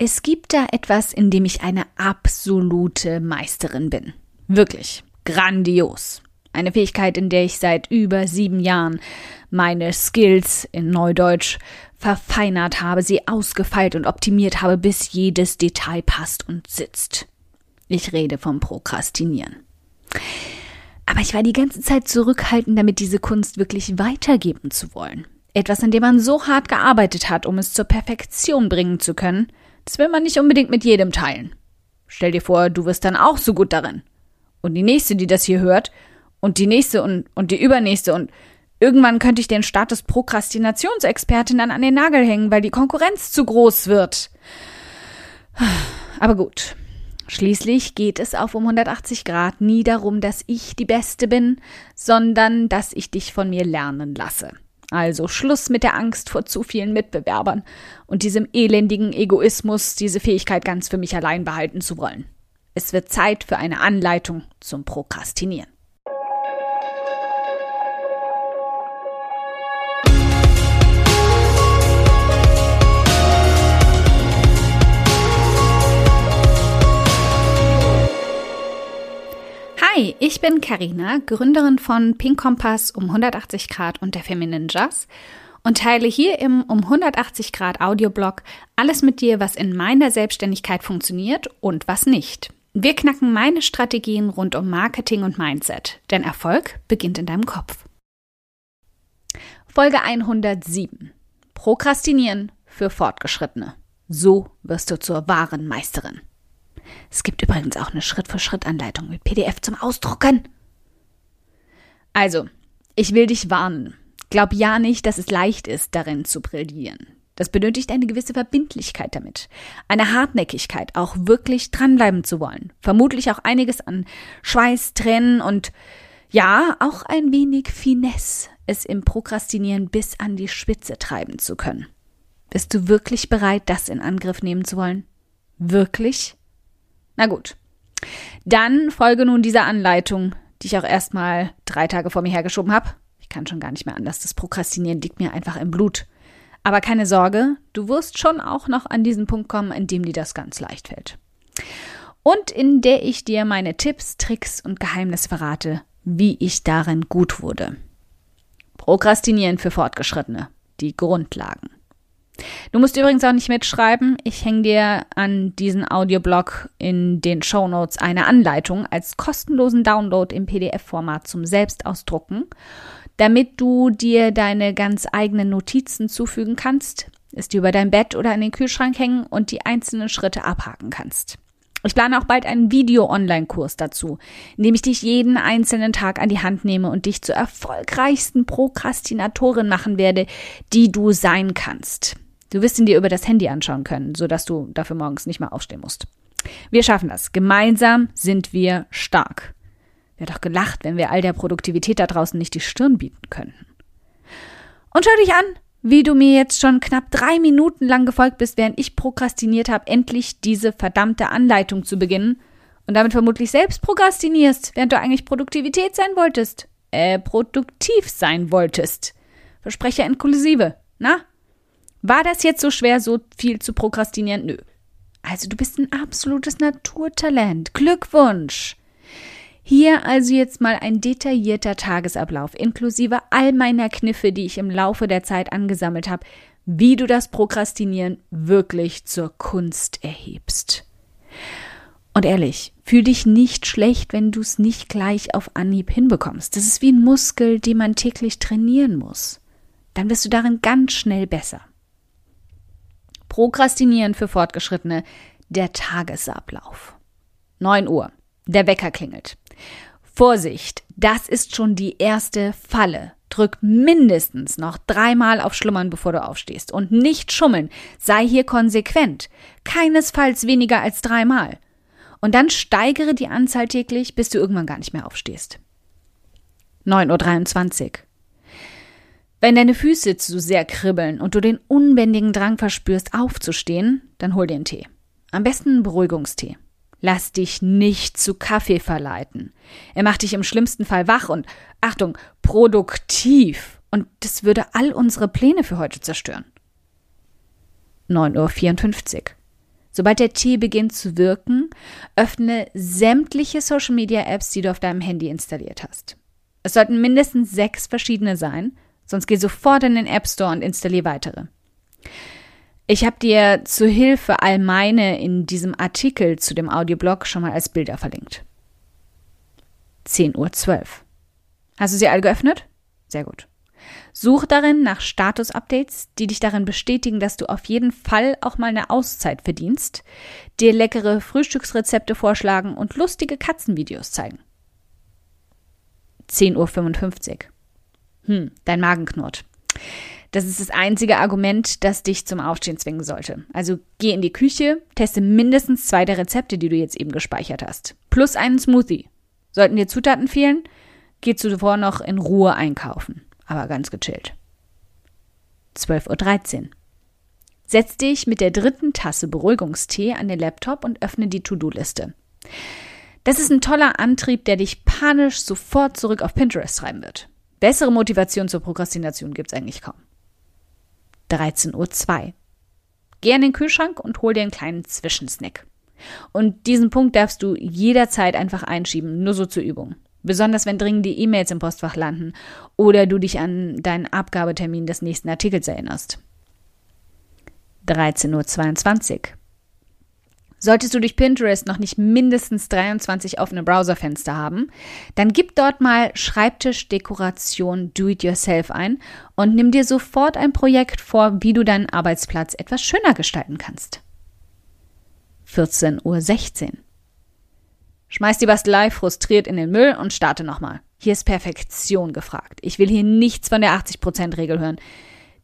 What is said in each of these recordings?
Es gibt da etwas, in dem ich eine absolute Meisterin bin. Wirklich. Grandios. Eine Fähigkeit, in der ich seit über sieben Jahren meine Skills in Neudeutsch verfeinert habe, sie ausgefeilt und optimiert habe, bis jedes Detail passt und sitzt. Ich rede vom Prokrastinieren. Aber ich war die ganze Zeit zurückhaltend, damit diese Kunst wirklich weitergeben zu wollen. Etwas, an dem man so hart gearbeitet hat, um es zur Perfektion bringen zu können, das will man nicht unbedingt mit jedem teilen. Stell dir vor, du wirst dann auch so gut darin. Und die nächste, die das hier hört, und die nächste und, und die übernächste und irgendwann könnte ich den Status Prokrastinationsexpertin dann an den Nagel hängen, weil die Konkurrenz zu groß wird. Aber gut. Schließlich geht es auf um 180 Grad nie darum, dass ich die Beste bin, sondern dass ich dich von mir lernen lasse. Also Schluss mit der Angst vor zu vielen Mitbewerbern und diesem elendigen Egoismus, diese Fähigkeit ganz für mich allein behalten zu wollen. Es wird Zeit für eine Anleitung zum Prokrastinieren. Hi, ich bin Karina, Gründerin von Pink Kompass um 180 Grad und der Feminine Jazz und teile hier im um 180 Grad Audioblog alles mit dir, was in meiner Selbstständigkeit funktioniert und was nicht. Wir knacken meine Strategien rund um Marketing und Mindset, denn Erfolg beginnt in deinem Kopf. Folge 107. Prokrastinieren für Fortgeschrittene. So wirst du zur wahren Meisterin. Es gibt übrigens auch eine Schritt-für-Schritt-Anleitung mit PDF zum Ausdrucken. Also, ich will dich warnen. Glaub ja nicht, dass es leicht ist, darin zu brillieren. Das benötigt eine gewisse Verbindlichkeit damit, eine Hartnäckigkeit, auch wirklich dranbleiben zu wollen. Vermutlich auch einiges an Schweiß, Tränen und ja, auch ein wenig Finesse, es im Prokrastinieren bis an die Spitze treiben zu können. Bist du wirklich bereit, das in Angriff nehmen zu wollen? Wirklich? Na gut. Dann folge nun dieser Anleitung, die ich auch erstmal drei Tage vor mir hergeschoben habe. Ich kann schon gar nicht mehr anders. Das Prokrastinieren liegt mir einfach im Blut. Aber keine Sorge, du wirst schon auch noch an diesen Punkt kommen, in dem dir das ganz leicht fällt. Und in der ich dir meine Tipps, Tricks und Geheimnisse verrate, wie ich darin gut wurde. Prokrastinieren für Fortgeschrittene. Die Grundlagen. Du musst übrigens auch nicht mitschreiben. Ich hänge dir an diesen Audioblog in den Show Notes eine Anleitung als kostenlosen Download im PDF-Format zum Selbstausdrucken, damit du dir deine ganz eigenen Notizen zufügen kannst, es dir über dein Bett oder an den Kühlschrank hängen und die einzelnen Schritte abhaken kannst. Ich plane auch bald einen Video-Online-Kurs dazu, in dem ich dich jeden einzelnen Tag an die Hand nehme und dich zur erfolgreichsten Prokrastinatorin machen werde, die du sein kannst. Du wirst ihn dir über das Handy anschauen können, sodass du dafür morgens nicht mehr aufstehen musst. Wir schaffen das. Gemeinsam sind wir stark. Wäre doch gelacht, wenn wir all der Produktivität da draußen nicht die Stirn bieten könnten. Und schau dich an, wie du mir jetzt schon knapp drei Minuten lang gefolgt bist, während ich prokrastiniert habe, endlich diese verdammte Anleitung zu beginnen und damit vermutlich selbst prokrastinierst, während du eigentlich Produktivität sein wolltest. Äh, produktiv sein wolltest. Versprecher inklusive. Na, war das jetzt so schwer, so viel zu prokrastinieren? Nö. Also du bist ein absolutes Naturtalent. Glückwunsch. Hier also jetzt mal ein detaillierter Tagesablauf, inklusive all meiner Kniffe, die ich im Laufe der Zeit angesammelt habe, wie du das Prokrastinieren wirklich zur Kunst erhebst. Und ehrlich, fühl dich nicht schlecht, wenn du es nicht gleich auf Anhieb hinbekommst. Das ist wie ein Muskel, den man täglich trainieren muss. Dann wirst du darin ganz schnell besser. Prokrastinieren für Fortgeschrittene, der Tagesablauf. 9 Uhr. Der Wecker klingelt. Vorsicht, das ist schon die erste Falle. Drück mindestens noch dreimal auf Schlummern, bevor du aufstehst. Und nicht schummeln. Sei hier konsequent. Keinesfalls weniger als dreimal. Und dann steigere die Anzahl täglich, bis du irgendwann gar nicht mehr aufstehst. 9.23 Uhr. Wenn deine Füße zu sehr kribbeln und du den unbändigen Drang verspürst, aufzustehen, dann hol dir einen Tee. Am besten einen Beruhigungstee. Lass dich nicht zu Kaffee verleiten. Er macht dich im schlimmsten Fall wach und, Achtung, produktiv. Und das würde all unsere Pläne für heute zerstören. 9.54 Uhr. Sobald der Tee beginnt zu wirken, öffne sämtliche Social Media Apps, die du auf deinem Handy installiert hast. Es sollten mindestens sechs verschiedene sein, sonst geh sofort in den App Store und installier weitere. Ich habe dir zu Hilfe all meine in diesem Artikel zu dem Audioblog schon mal als Bilder verlinkt. 10.12 Uhr. Hast du sie alle geöffnet? Sehr gut. Such darin nach Status-Updates, die dich darin bestätigen, dass du auf jeden Fall auch mal eine Auszeit verdienst, dir leckere Frühstücksrezepte vorschlagen und lustige Katzenvideos zeigen. 10.55 Uhr. Hm, dein Magen knurrt. Das ist das einzige Argument, das dich zum Aufstehen zwingen sollte. Also geh in die Küche, teste mindestens zwei der Rezepte, die du jetzt eben gespeichert hast. Plus einen Smoothie. Sollten dir Zutaten fehlen, geh zuvor noch in Ruhe einkaufen. Aber ganz gechillt. 12.13 Uhr. Setz dich mit der dritten Tasse Beruhigungstee an den Laptop und öffne die To-Do-Liste. Das ist ein toller Antrieb, der dich panisch sofort zurück auf Pinterest treiben wird. Bessere Motivation zur Prokrastination gibt's eigentlich kaum. 13.02 Uhr. Geh an den Kühlschrank und hol dir einen kleinen Zwischensnack. Und diesen Punkt darfst du jederzeit einfach einschieben, nur so zur Übung. Besonders wenn dringende E-Mails im Postfach landen oder du dich an deinen Abgabetermin des nächsten Artikels erinnerst. 13.22 Uhr. Solltest du durch Pinterest noch nicht mindestens 23 offene Browserfenster haben, dann gib dort mal Schreibtischdekoration Do-it-yourself ein und nimm dir sofort ein Projekt vor, wie du deinen Arbeitsplatz etwas schöner gestalten kannst. 14.16 Uhr. Schmeiß die Bastelei frustriert in den Müll und starte nochmal. Hier ist Perfektion gefragt. Ich will hier nichts von der 80%-Regel hören.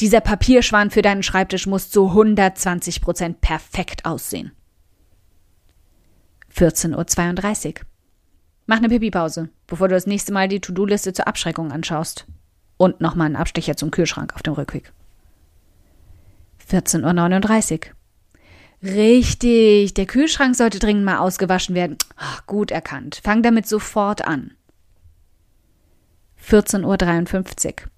Dieser Papierschwan für deinen Schreibtisch muss zu 120% perfekt aussehen. 14.32 Uhr. Mach eine Pipi-Pause, bevor du das nächste Mal die To-Do-Liste zur Abschreckung anschaust. Und nochmal einen Abstecher zum Kühlschrank auf dem Rückweg. 14.39 Uhr. Richtig, der Kühlschrank sollte dringend mal ausgewaschen werden. Ach, gut erkannt. Fang damit sofort an. 14.53 Uhr.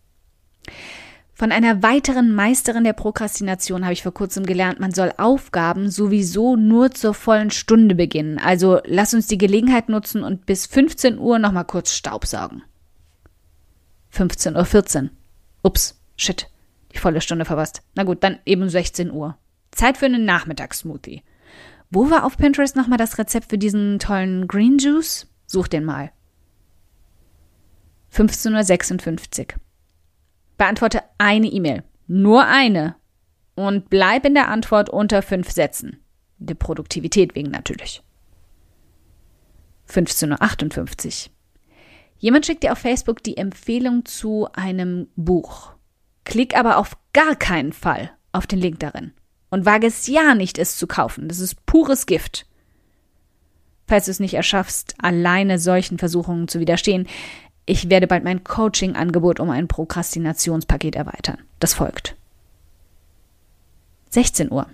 Von einer weiteren Meisterin der Prokrastination habe ich vor kurzem gelernt, man soll Aufgaben sowieso nur zur vollen Stunde beginnen. Also lass uns die Gelegenheit nutzen und bis 15 Uhr nochmal kurz Staubsaugen. 15.14 Uhr. Ups, shit, die volle Stunde verpasst. Na gut, dann eben 16 Uhr. Zeit für einen Nachmittagssmoothie. Wo war auf Pinterest nochmal das Rezept für diesen tollen Green Juice? Such den mal. 15.56 Uhr. Beantworte eine E-Mail. Nur eine. Und bleib in der Antwort unter fünf Sätzen. Der Produktivität wegen natürlich. 15.58 Uhr. Jemand schickt dir auf Facebook die Empfehlung zu einem Buch. Klick aber auf gar keinen Fall auf den Link darin. Und wage es ja nicht, es zu kaufen. Das ist pures Gift. Falls du es nicht erschaffst, alleine solchen Versuchungen zu widerstehen, ich werde bald mein Coaching-Angebot um ein Prokrastinationspaket erweitern. Das folgt. 16 Uhr.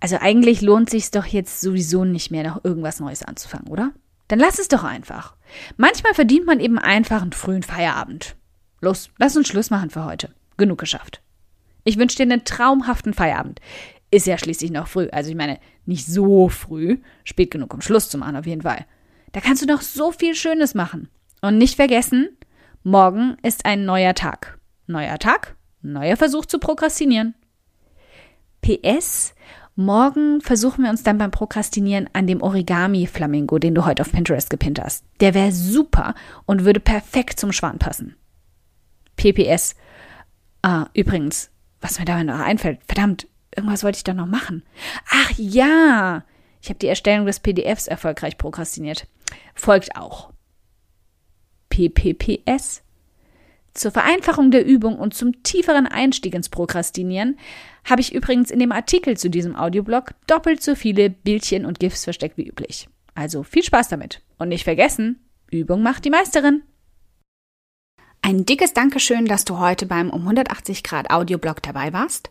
Also eigentlich lohnt sich doch jetzt sowieso nicht mehr, noch irgendwas Neues anzufangen, oder? Dann lass es doch einfach. Manchmal verdient man eben einfach einen frühen Feierabend. Los, lass uns Schluss machen für heute. Genug geschafft. Ich wünsche dir einen traumhaften Feierabend. Ist ja schließlich noch früh. Also ich meine, nicht so früh. Spät genug, um Schluss zu machen, auf jeden Fall. Da kannst du noch so viel Schönes machen. Und nicht vergessen, morgen ist ein neuer Tag. Neuer Tag, neuer Versuch zu prokrastinieren. PS, morgen versuchen wir uns dann beim Prokrastinieren an dem Origami-Flamingo, den du heute auf Pinterest gepinnt hast. Der wäre super und würde perfekt zum Schwan passen. PPS. Ah, übrigens, was mir dabei noch einfällt, verdammt, irgendwas wollte ich da noch machen. Ach ja, ich habe die Erstellung des PDFs erfolgreich prokrastiniert. Folgt auch. PPPS. Zur Vereinfachung der Übung und zum tieferen Einstieg ins Prokrastinieren habe ich übrigens in dem Artikel zu diesem Audioblog doppelt so viele Bildchen und GIFs versteckt wie üblich. Also viel Spaß damit. Und nicht vergessen, Übung macht die Meisterin. Ein dickes Dankeschön, dass du heute beim um 180 Grad Audioblog dabei warst.